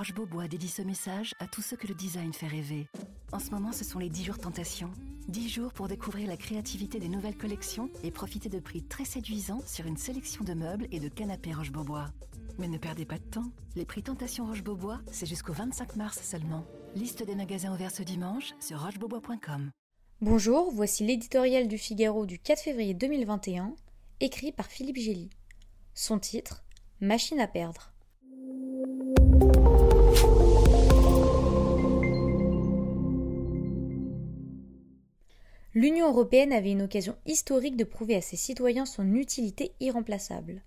Roche Beaubois dédie ce message à tous ceux que le design fait rêver. En ce moment, ce sont les 10 jours tentation. 10 jours pour découvrir la créativité des nouvelles collections et profiter de prix très séduisants sur une sélection de meubles et de canapés Roche Beaubois. Mais ne perdez pas de temps. Les prix Tentation Roche Beaubois, c'est jusqu'au 25 mars seulement. Liste des magasins ouverts ce dimanche sur rochebeaubois.com. Bonjour, voici l'éditorial du Figaro du 4 février 2021, écrit par Philippe Gély. Son titre Machine à perdre. L'Union européenne avait une occasion historique de prouver à ses citoyens son utilité irremplaçable.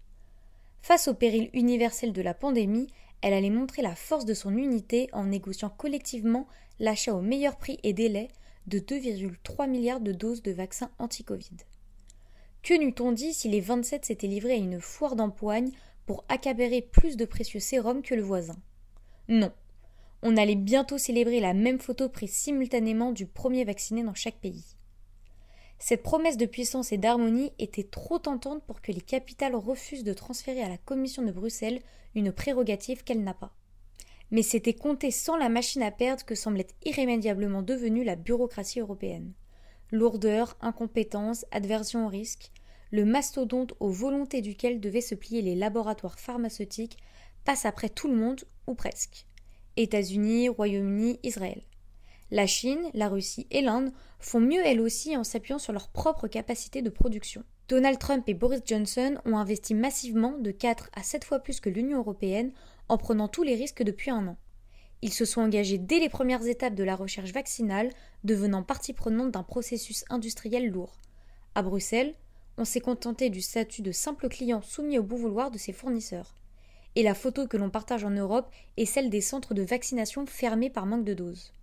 Face au péril universel de la pandémie, elle allait montrer la force de son unité en négociant collectivement l'achat au meilleur prix et délai de 2,3 milliards de doses de vaccins anti-Covid. Que n'eût-on dit si les 27 s'étaient livrés à une foire d'empoigne pour accaparer plus de précieux sérums que le voisin? Non. On allait bientôt célébrer la même photo prise simultanément du premier vacciné dans chaque pays. Cette promesse de puissance et d'harmonie était trop tentante pour que les capitales refusent de transférer à la Commission de Bruxelles une prérogative qu'elle n'a pas. Mais c'était compter sans la machine à perdre que semblait irrémédiablement devenue la bureaucratie européenne. Lourdeur, incompétence, adversion au risque, le mastodonte aux volontés duquel devaient se plier les laboratoires pharmaceutiques passe après tout le monde, ou presque. États-Unis, Royaume-Uni, Israël. La Chine, la Russie et l'Inde font mieux elles aussi en s'appuyant sur leurs propres capacités de production. Donald Trump et Boris Johnson ont investi massivement de 4 à 7 fois plus que l'Union européenne en prenant tous les risques depuis un an. Ils se sont engagés dès les premières étapes de la recherche vaccinale, devenant partie prenante d'un processus industriel lourd. À Bruxelles, on s'est contenté du statut de simple client soumis au bon vouloir de ses fournisseurs. Et la photo que l'on partage en Europe est celle des centres de vaccination fermés par manque de doses.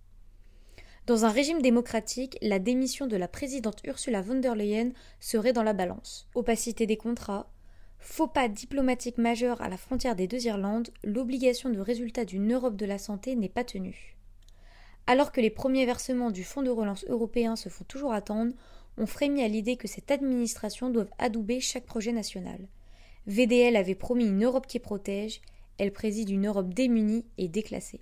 Dans un régime démocratique, la démission de la présidente Ursula von der Leyen serait dans la balance. Opacité des contrats, faux pas diplomatique majeur à la frontière des deux Irlandes, l'obligation de résultat d'une Europe de la santé n'est pas tenue. Alors que les premiers versements du Fonds de relance européen se font toujours attendre, on frémit à l'idée que cette administration doive adouber chaque projet national. VDL avait promis une Europe qui protège, elle préside une Europe démunie et déclassée.